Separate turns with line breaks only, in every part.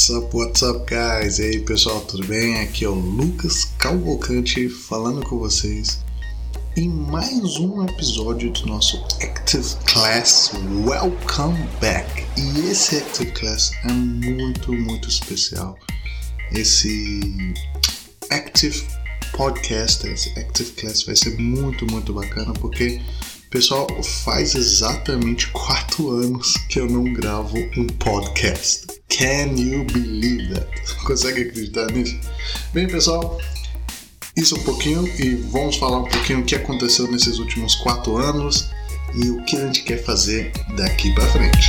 What's up, what's up, guys? E aí, pessoal, tudo bem? Aqui é o Lucas Calvocante falando com vocês em mais um episódio do nosso Active Class Welcome Back. E esse Active Class é muito, muito especial. Esse Active Podcast, esse Active Class vai ser muito, muito bacana porque Pessoal, faz exatamente quatro anos que eu não gravo um podcast. Can you believe that? Consegue acreditar nisso? Bem, pessoal, isso um pouquinho e vamos falar um pouquinho o que aconteceu nesses últimos quatro anos e o que a gente quer fazer daqui para frente.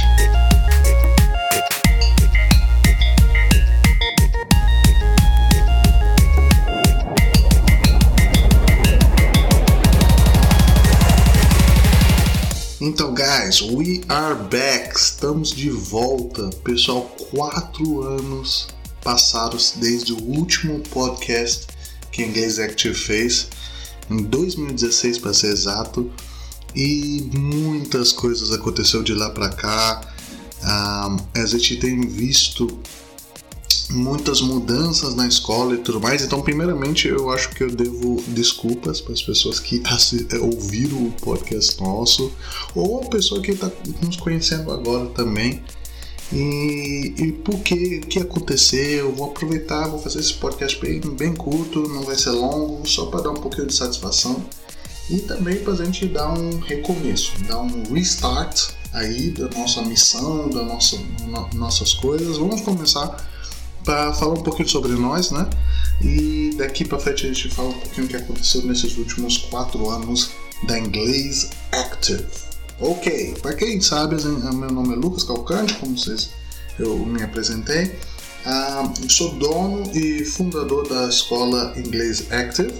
Então, guys, we are back. Estamos de volta. Pessoal, quatro anos passados desde o último podcast que a Inglês Active fez, em 2016 para ser exato, e muitas coisas aconteceram de lá para cá. Um, ah, a gente tem visto muitas mudanças na escola e tudo mais. Então, primeiramente, eu acho que eu devo desculpas para as pessoas que ouviram o podcast nosso ou a pessoa que está nos conhecendo agora também. E, e por que, que aconteceu? Eu vou aproveitar, vou fazer esse podcast bem, bem curto, não vai ser longo, só para dar um pouquinho de satisfação e também para a gente dar um recomeço, dar um restart aí da nossa missão, das nossa, no, nossas coisas. Vamos começar para falar um pouquinho sobre nós, né? E daqui para frente a gente fala um pouquinho o que aconteceu nesses últimos quatro anos da Inglês Active. Ok, para quem sabe, meu nome é Lucas Calcante, como vocês eu me apresentei. Uh, sou dono e fundador da escola Inglês Active,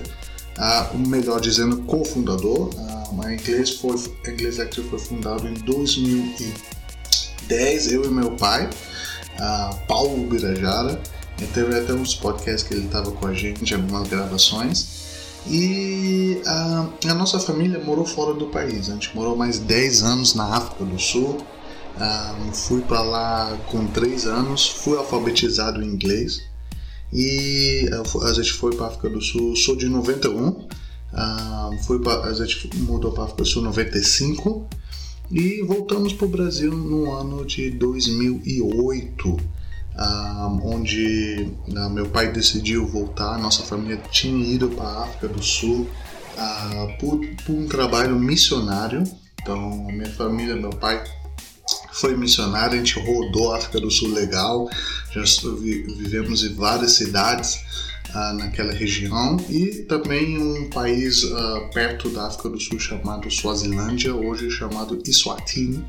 uh, melhor dizendo, cofundador. Uh, a Inglês, foi, Inglês Active foi fundado em 2010, eu e meu pai a Paulo Birajara. Teve até uns podcasts que ele estava com a gente, algumas gravações. E a, a, nossa família morou fora do país. A gente morou mais 10 anos na África do Sul. Um, fui para lá com 3 anos, fui alfabetizado em inglês. E a gente foi para África do Sul, sou de 91. Um, fui pra, a gente mudou para África do Sul em 95 e voltamos para o Brasil no ano de 2008, ah, onde ah, meu pai decidiu voltar. Nossa família tinha ido para a África do Sul ah, por, por um trabalho missionário. Então, minha família, meu pai foi missionário, a gente rodou a África do Sul legal, já vivemos em várias cidades uh, naquela região e também um país uh, perto da África do Sul chamado Suazilândia, hoje chamado Eswatini.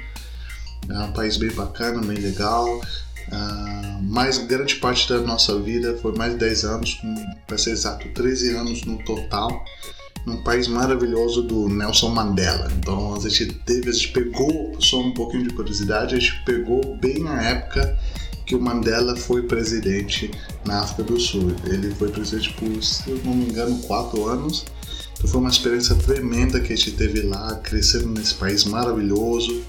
É um país bem bacana, bem legal. Uh, mas grande parte da nossa vida foi mais de 10 anos, para ser exato, 13 anos no total, num país maravilhoso do Nelson Mandela. Então a gente teve, a gente pegou, só um pouquinho de curiosidade, a gente pegou bem a época que o Mandela foi presidente na África do Sul. Ele foi presidente por, se eu não me engano, quatro anos. Então foi uma experiência tremenda que a gente teve lá, crescendo nesse país maravilhoso,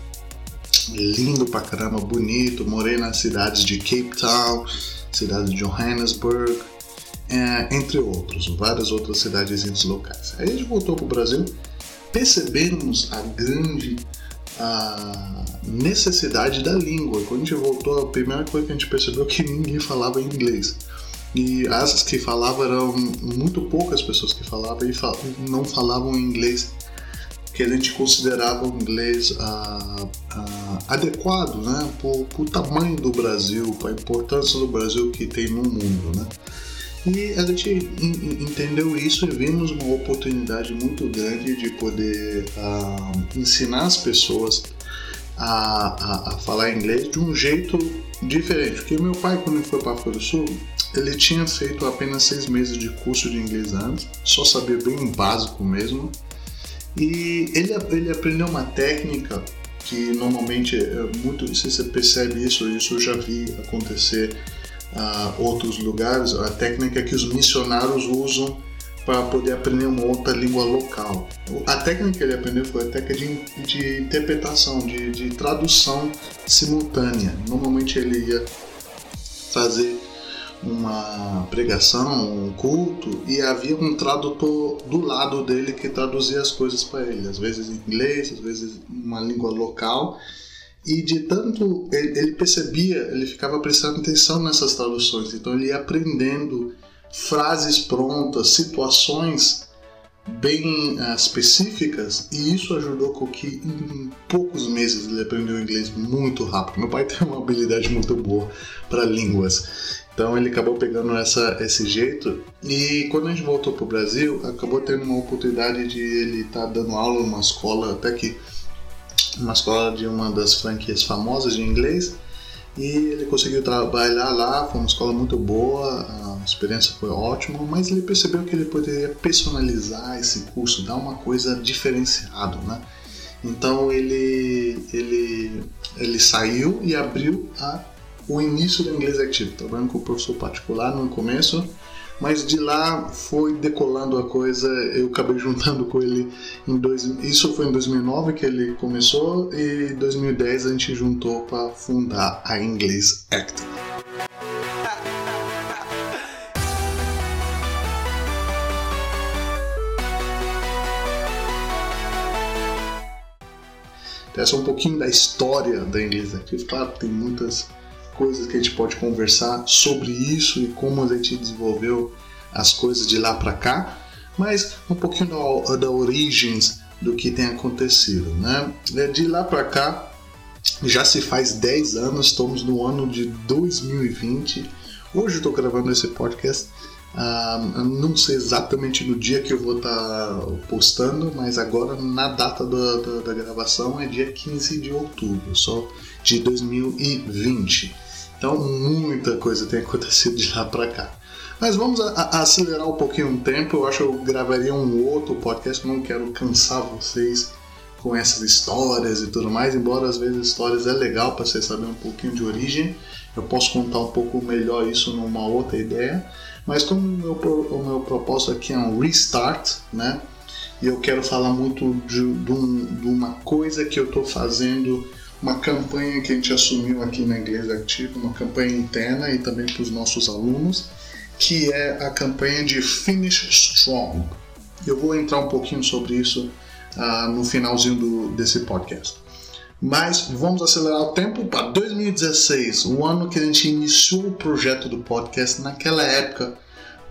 lindo pra caramba, bonito. Morei nas cidades de Cape Town, cidade de Johannesburg, é, entre outros, várias outras cidades locais. Aí a gente voltou pro Brasil, percebemos a grande a necessidade da língua. Quando a gente voltou, a primeira coisa que a gente percebeu é que ninguém falava inglês. E as que falavam eram muito poucas pessoas que falavam e não falavam inglês que a gente considerava o inglês ah, ah, adequado né, para o tamanho do Brasil, para a importância do Brasil que tem no mundo. Né? E a gente entendeu isso e vimos uma oportunidade muito grande de poder uh, ensinar as pessoas a, a, a, falar inglês de um jeito diferente. Porque meu pai, quando ele foi para a África do Sul, ele tinha feito apenas seis meses de curso de inglês antes, só sabia bem básico mesmo. E ele, ele aprendeu uma técnica que normalmente é muito, se você percebe isso, isso eu já vi acontecer uh, outros lugares, a técnica que os missionários usam para poder aprender uma outra língua local. A técnica que ele aprendeu foi a técnica de, de interpretação, de, de tradução simultânea. Normalmente ele ia fazer uma pregação, um culto, e havia um tradutor do lado dele que traduzia as coisas para ele, às vezes em inglês, às vezes uma língua local. E de tanto ele percebia, ele ficava prestando atenção nessas traduções, então ele ia aprendendo frases prontas, situações bem uh, específicas e isso ajudou com que em poucos meses ele aprendeu inglês muito rápido. Meu pai tem uma habilidade muito boa para línguas, então ele acabou pegando essa, esse jeito. E quando a gente voltou para o Brasil, acabou tendo uma oportunidade de ele estar tá dando aula numa escola, até que uma escola de uma das franquias famosas de inglês e ele conseguiu trabalhar lá, foi uma escola muito boa, a experiência foi ótima, mas ele percebeu que ele poderia personalizar esse curso, dar uma coisa diferenciada, né? Então ele, ele, ele saiu e abriu a, o início do inglês ativo, trabalhando com o professor particular no começo, mas de lá foi decolando a coisa. Eu acabei juntando com ele em dois, isso foi em 2009 que ele começou e em 2010 a gente juntou para fundar a English Active. Essa é um pouquinho da história da Inglês Active. Claro, tem muitas coisas que a gente pode conversar sobre isso e como a gente desenvolveu as coisas de lá para cá, mas um pouquinho da, da origens do que tem acontecido, né? É, de lá para cá já se faz 10 anos, estamos no ano de 2020. Hoje estou gravando esse podcast. Uh, não sei exatamente no dia que eu vou estar tá postando, mas agora na data da, da, da gravação é dia 15 de outubro, só de 2020. Então muita coisa tem acontecido de lá para cá. Mas vamos a, a acelerar um pouquinho o tempo. Eu acho que eu gravaria um outro podcast. Não quero cansar vocês com essas histórias e tudo mais. Embora às vezes histórias é legal para você saber um pouquinho de origem. Eu posso contar um pouco melhor isso numa outra ideia. Mas como o meu, o meu propósito aqui é um restart, né? E eu quero falar muito de, de, de uma coisa que eu estou fazendo uma campanha que a gente assumiu aqui na Igreja Ativa, uma campanha interna e também para os nossos alunos, que é a campanha de Finish Strong. Eu vou entrar um pouquinho sobre isso uh, no finalzinho do, desse podcast. Mas vamos acelerar o tempo para 2016, o ano que a gente iniciou o projeto do podcast. Naquela época,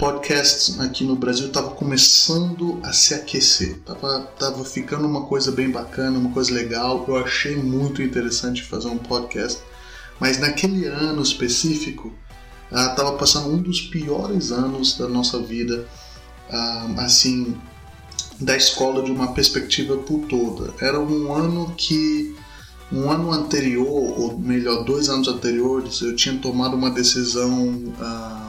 podcasts aqui no Brasil estava começando a se aquecer, tava, tava ficando uma coisa bem bacana, uma coisa legal. Eu achei muito interessante fazer um podcast, mas naquele ano específico estava ah, passando um dos piores anos da nossa vida, uh, assim, da escola de uma perspectiva por toda. Era um ano que um ano anterior, ou melhor, dois anos anteriores, eu tinha tomado uma decisão uh,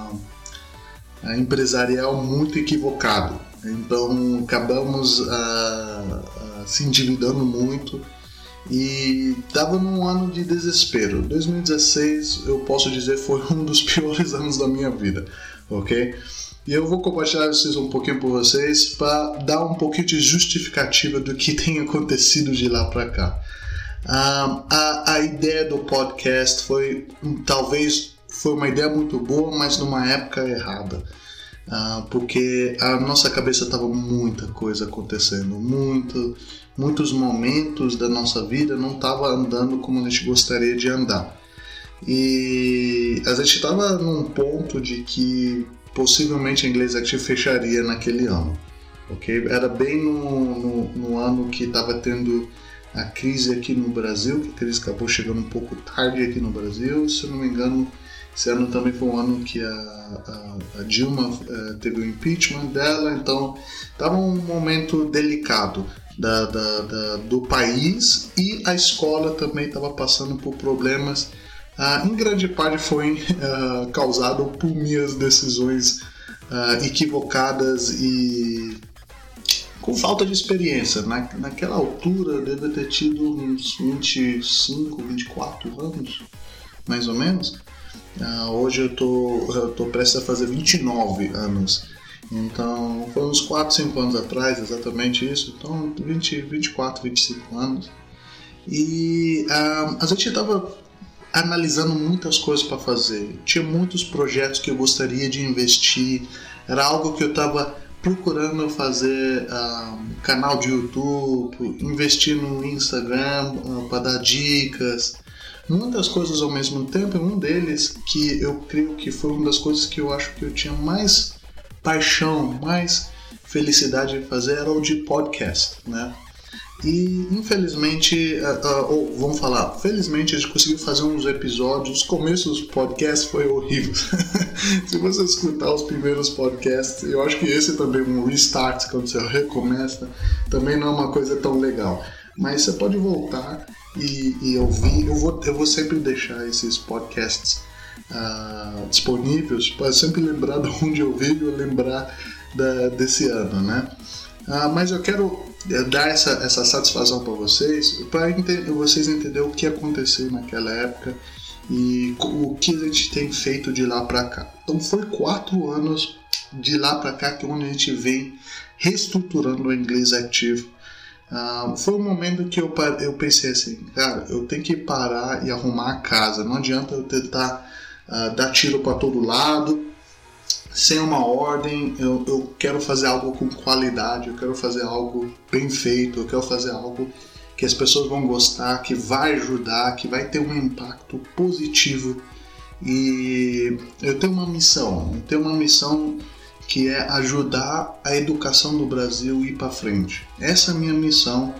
empresarial muito equivocado. Então acabamos uh, uh, se endividando muito e estava num ano de desespero. 2016, eu posso dizer, foi um dos piores anos da minha vida, ok? E eu vou compartilhar isso um pouquinho com vocês para dar um pouquinho de justificativa do que tem acontecido de lá para cá. a, a ideia do podcast foi talvez foi uma ideia muito boa, mas numa época errada. Uh, porque a nossa cabeça estava muita coisa acontecendo, muito, muitos momentos da nossa vida não estava andando como a gente gostaria de andar. E a gente estava num ponto de que possivelmente a Inglês Active fecharia naquele ano. ok? Era bem no, no, no ano que estava tendo a crise aqui no Brasil, que a crise acabou chegando um pouco tarde aqui no Brasil, se não me engano, esse ano também foi um ano que a, a, a Dilma uh, teve o impeachment dela, então estava um momento delicado da, da, da, do país e a escola também estava passando por problemas. Uh, em grande parte foi uh, causado por minhas decisões equivocadas e com falta de experiência. Na, naquela altura eu devo ter tido uns 25, 24 anos, mais ou menos. Uh, hoje eu tô, eu tô prestes a fazer 29 anos. Então, foi uns 4, 5 anos atrás, exatamente isso. Então, 20, 24, 25 anos. E uh, a gente estava analisando muitas coisas para fazer. Tinha muitos projetos que eu gostaria de investir. Era algo que eu estava procurando fazer um, canal de YouTube, investir no Instagram uh, para dar dicas, muitas coisas ao mesmo tempo. E um deles que eu creio que foi uma das coisas que eu acho que eu tinha mais paixão, mais felicidade de fazer era o de podcast, né? E infelizmente, uh, uh, ou vamos falar, felizmente a gente conseguiu fazer uns episódios. O começo dos podcasts foi horrível. Se você escutar os primeiros podcasts, eu acho que esse também é um restart, quando você recomeça, também não é uma coisa tão legal. Mas você pode voltar e, e ouvir. Eu vou, eu vou sempre deixar esses podcasts uh, disponíveis para sempre lembrar de onde eu vivo e lembrar da, desse ano, né? Uh, mas eu quero eh, dar essa, essa satisfação para vocês, para vocês entenderem o que aconteceu naquela época e o que a gente tem feito de lá para cá. Então foi quatro anos de lá para cá que onde a gente vem reestruturando o inglês ativo. Uh, foi um momento que eu, eu pensei assim, cara, eu tenho que parar e arrumar a casa. Não adianta eu tentar uh, dar tiro para todo lado sem uma ordem, eu, eu quero fazer algo com qualidade, eu quero fazer algo bem feito, eu quero fazer algo que as pessoas vão gostar, que vai ajudar, que vai ter um impacto positivo. E eu tenho uma missão, eu tenho uma missão que é ajudar a educação do Brasil ir para frente. Essa é a minha missão.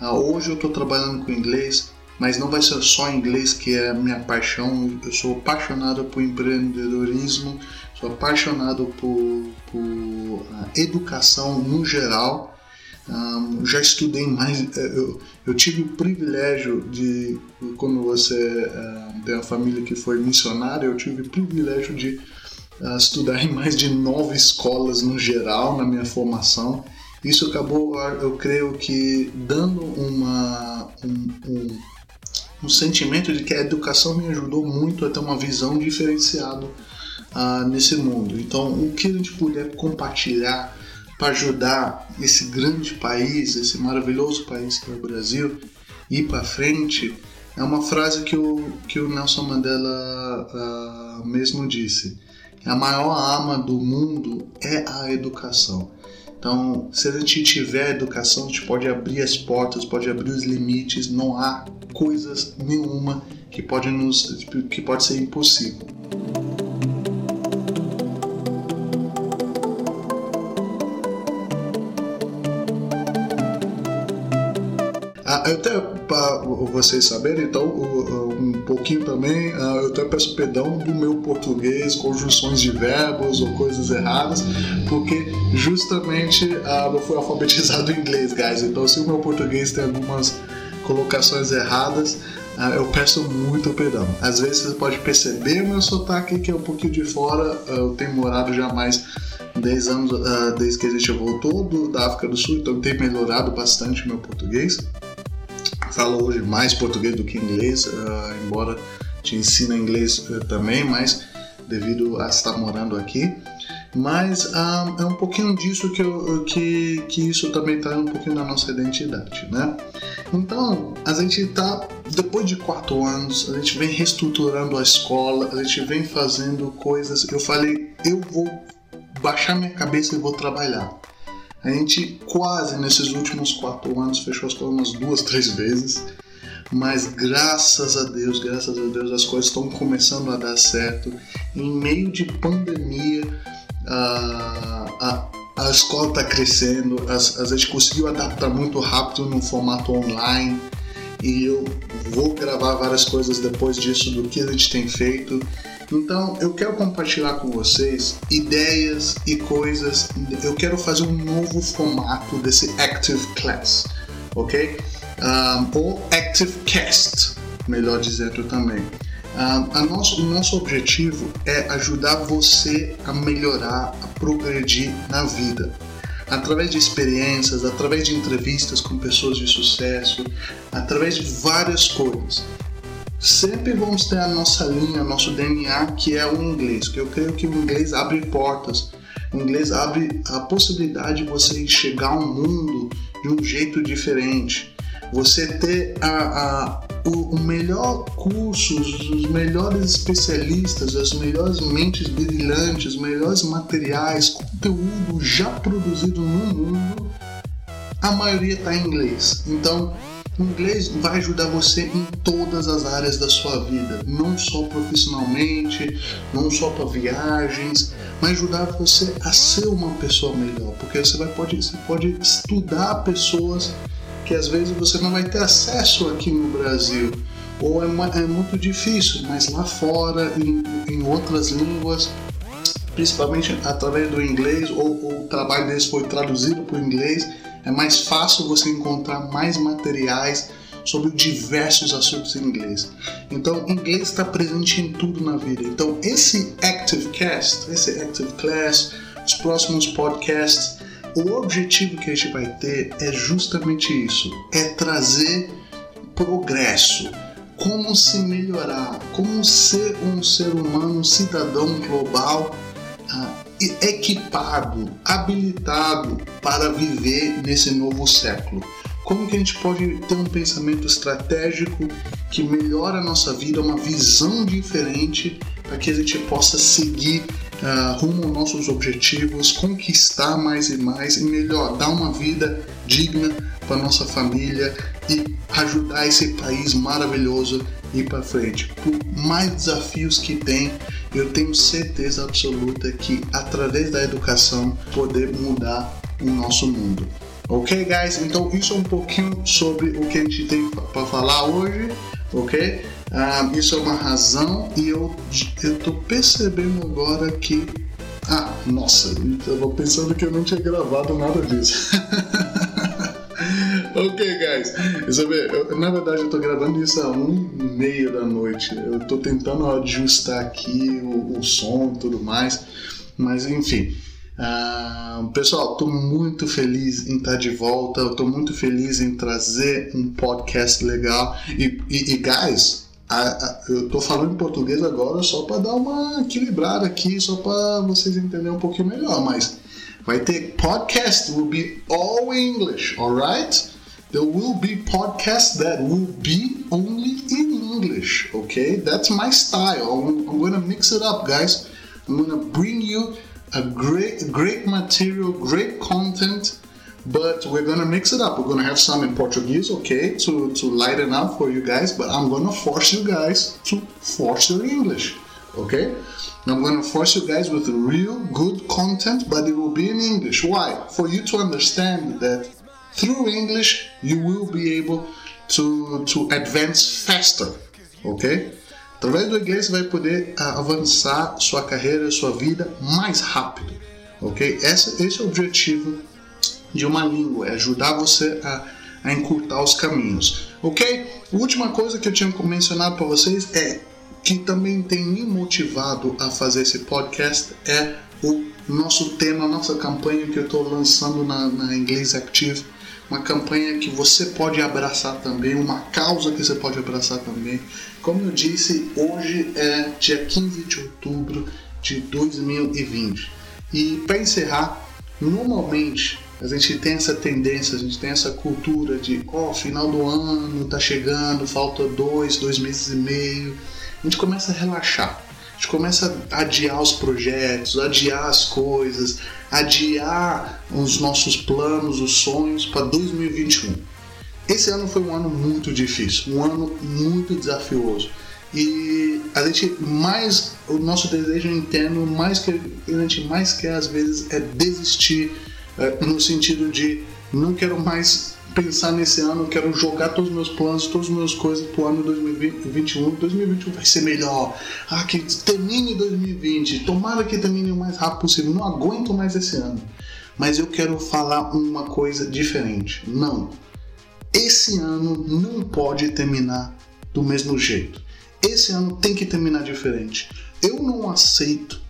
Ah, hoje eu estou trabalhando com inglês, mas não vai ser só inglês que é a minha paixão. Eu sou apaixonado por empreendedorismo, Sou apaixonado por, por educação no geral. Um, já estudei mais. Eh, eu, eu, tive o privilégio de, quando você uh, tem uma família que foi missionária, eu tive o privilégio de estudar em mais de nove escolas no geral na minha formação. Isso acabou, eu creio que, dando uma, um, um, um sentimento de que a educação me ajudou muito a ter uma visão diferenciada uh, nesse mundo. Então, o que a gente puder compartilhar para ajudar esse grande país, esse maravilhoso país que é o Brasil, ir para frente, é uma frase que o, que o Nelson Mandela uh, mesmo disse. A maior arma do mundo é a educação. Então, se a gente tiver educação, a gente pode abrir as portas, pode abrir os limites, não há coisas nenhuma que pode, nos, que pode ser impossível. Até, para vocês saberem, então, um pouquinho também, ah, eu até peço perdão do meu português, conjunções de verbos ou coisas erradas, porque justamente ah, eu fui alfabetizado em inglês, guys. Então, se o meu português tem algumas colocações erradas, eu peço muito perdão. Às vezes você pode perceber o meu sotaque que é um pouquinho de fora, eu tenho morado já mais 10 anos desde que a gente voltou do, da África do Sul, então tem melhorado bastante o meu português falo hoje mais português do que inglês, uh, embora te ensina inglês uh, também, mas devido a estar morando aqui. Mas uh, é um pouquinho disso que, eu, que, que isso também está um pouquinho da nossa identidade, né? Então, a gente está, depois de quatro anos, a gente vem reestruturando a escola, a gente vem fazendo coisas. Eu falei, eu vou baixar minha cabeça e vou trabalhar. A gente quase nesses últimos quatro anos fechou as coisas umas duas, três vezes, mas graças a Deus, graças a Deus, as coisas estão começando a dar certo. Em meio de pandemia, a, a, a escola está crescendo, a, a gente conseguiu adaptar muito rápido no formato online. E eu vou gravar várias coisas depois disso do que a gente tem feito então eu quero compartilhar com vocês ideias e coisas. Eu quero fazer um novo formato desse Active Class, ok? Um, ou Active Cast, melhor dizendo também. Um, nosso, o nosso objetivo é ajudar você a melhorar, a progredir na vida através de experiências, através de entrevistas com pessoas de sucesso, através de várias coisas sempre vamos ter a nossa linha, nosso DNA, que é o inglês, que eu creio que o inglês abre portas, o inglês abre a possibilidade de você enxergar o mundo de um jeito diferente, você ter a, a o, o melhor curso, os melhores especialistas, as melhores mentes brilhantes, os melhores materiais, conteúdo já produzido no mundo, a maioria está em inglês. Então, inglês vai ajudar você em todas as áreas da sua vida, não só profissionalmente, não só para viagens, mas ajudar você a ser uma pessoa melhor, porque você vai pode, você pode estudar pessoas que às vezes você não vai ter acesso aqui no Brasil, ou é, é muito difícil, mas lá fora, em, em outras línguas, principalmente através do inglês, ou, ou o trabalho deles foi traduzido para o inglês é mais fácil você encontrar mais materiais sobre diversos assuntos em inglês. Então, inglês está presente em tudo na vida. Então, esse Active Cast, esse Active Class, os próximos podcasts, o objetivo que a gente vai ter é justamente isso: é trazer progresso, como se melhorar, como ser um ser humano, um cidadão global. Uh, equipado, habilitado para viver nesse novo século? Como que a gente pode ter um pensamento estratégico que melhora a nossa vida, uma visão diferente para que a gente possa seguir uh, rumo aos nossos objetivos, conquistar mais e mais e melhor, dar uma vida digna para nossa família e ajudar esse país maravilhoso ir para frente. Por mais desafios que tem, eu tenho certeza absoluta que através da educação poder mudar o nosso mundo. Ok, guys? Então isso é um pouquinho sobre o que a gente tem para falar hoje, ok? Uh, isso é uma razão e eu estou percebendo agora que ah, nossa, eu tô pensando que eu não tinha gravado nada disso. ok, guys. Sabe, eu, na verdade, eu tô gravando isso a um e meia da noite. Eu tô tentando ajustar aqui o, o som e tudo mais. Mas, enfim. Uh, pessoal, estou muito feliz em estar de volta. Estou muito feliz em trazer um podcast legal. E, e, e guys, a, a, eu estou falando em português agora só para dar uma equilibrada aqui, só para vocês entenderem um pouquinho melhor. Mas vai ter podcast, will be all English, alright? There will be podcasts that will be only in English, okay? That's my style. I'm, I'm to mix it up, guys. I'm to bring you a great, great material, great content, but we're to mix it up. We're to have some in Portuguese, okay, to, to lighten up for you guys, but I'm to force you guys to force your English, okay? I'm to force you guys with real good content, but it will be in English. Why? For you to understand that through English you will be able to, to advance faster, ok? Através do inglês você vai poder uh, avançar sua carreira, sua vida mais rápido, ok? Esse, esse é o objetivo de uma língua, é ajudar você a, a encurtar os caminhos, ok? Última coisa que eu tinha mencionado para vocês é que também tem me motivado a fazer esse podcast é o nosso tema, nossa campanha que eu estou lançando na, na Inglês Active uma campanha que você pode abraçar também, uma causa que você pode abraçar também. Como eu disse, hoje é dia 15 de outubro de 2020. E para encerrar, normalmente a gente tem essa tendência, a gente tem essa cultura de, ó, oh, final do ano tá chegando, falta dois, dois meses e meio. A gente começa a relaxar gente começa a adiar os projetos, adiar as coisas, adiar os nossos planos, os sonhos para 2021. Esse ano foi um ano muito difícil, um ano muito desafioso. E a gente mais, o nosso desejo interno, mais que a gente mais quer às vezes é desistir, é, no sentido de não quero mais pensar nesse ano, quero jogar todos os meus planos, todas as minhas coisas pro ano 2021. 2021 vai ser melhor. Ah, que termine 2020. Tomara que termine o mais rápido possível. Não aguento mais esse ano. Mas eu quero falar uma coisa diferente. Não. Esse ano não pode terminar do mesmo jeito. Esse ano tem que terminar diferente. Eu não aceito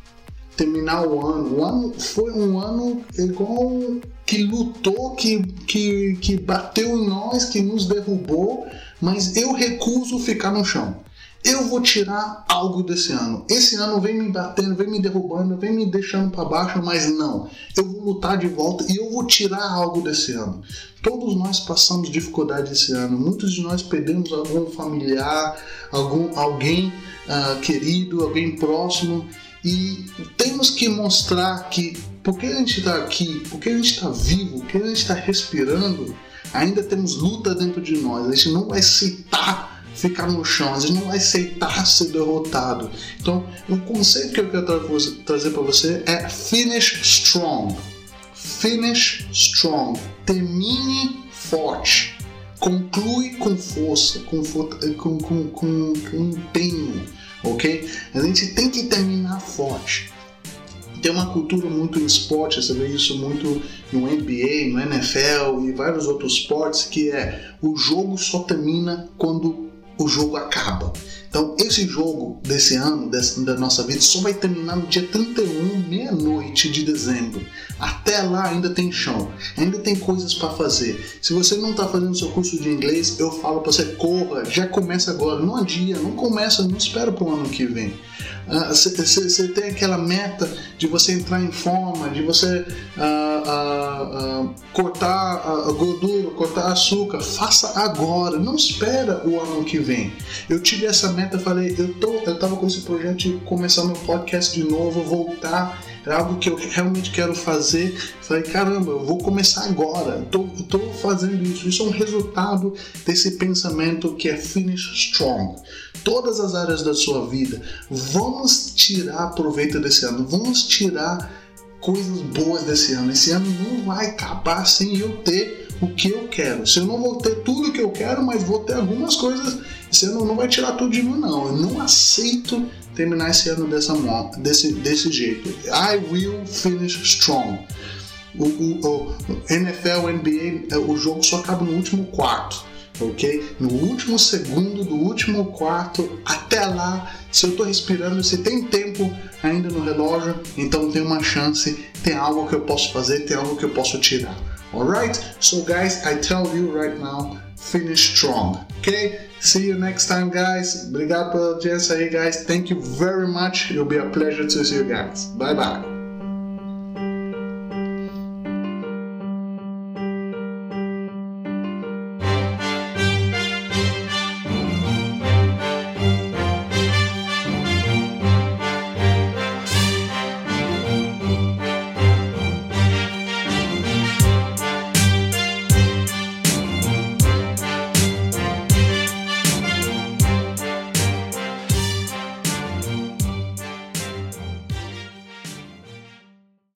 terminar o ano. O ano foi um ano igual que lutou, que, que, que bateu em nós, que nos derrubou, mas eu recuso ficar no chão. eu vou tirar algo desse ano. Esse ano vem me batendo, vem me derrubando, vem me deixando para baixo, mas não. Eu vou lutar de volta e eu vou tirar algo desse ano. Todos nós passamos dificuldade esse ano. Muitos de nós perdemos algum familiar, algum alguém uh, querido, alguém próximo e temos que mostrar que porque a gente está aqui, porque a gente está vivo, porque a gente está respirando, ainda temos luta dentro de nós. A gente não vai aceitar ficar no chão, a gente não vai aceitar ser derrotado. Então, o conceito que eu quero trazer para você é finish strong. Finish strong. Termine forte. Conclui com força, com, com, com, com empenho, ok? A gente tem que terminar forte tem uma cultura muito no esporte, você vê isso muito no NBA, no NFL e vários outros esportes, que é o jogo só termina quando o jogo acaba. Então, esse jogo desse ano, desse, da nossa vida, só vai terminar no dia 31, meia-noite de dezembro. Até lá ainda tem chão, ainda tem coisas para fazer. Se você não está fazendo seu curso de inglês, eu falo para você corra, já começa agora, não adia, não começa, não espera para o ano que vem. Você uh, tem aquela meta de você entrar em forma, de você uh, uh, cortar a gordura, cortar açúcar. Faça agora, não espera o ano que vem. Eu tive essa meta, falei, eu tô, eu tava com esse projeto de começar meu podcast de novo, voltar é algo que eu realmente quero fazer. Falei, caramba, eu vou começar agora, estou fazendo isso. Isso é um resultado desse pensamento que é finish strong. Todas as áreas da sua vida, vamos tirar proveito desse ano, vamos tirar coisas boas desse ano. Esse ano não vai acabar sem eu ter o que eu quero. Se eu não vou ter tudo que eu quero, mas vou ter algumas coisas, esse ano não vai tirar tudo de mim, não. Eu não aceito terminar esse ano dessa desse, desse jeito. I will finish strong. O, o, o NFL, NBA, é, o jogo só acaba no último quarto, ok? No último segundo do último quarto, até lá, se eu estou respirando, se tem tempo ainda no relógio, então tem uma chance, tem algo que eu posso fazer, tem algo que eu posso tirar. Alright? So, guys, I tell you right now, finish strong, ok? See you next time, guys. Obrigado pela audiência aí, guys. Thank you very much. It'll be a pleasure to see you guys. Bye bye.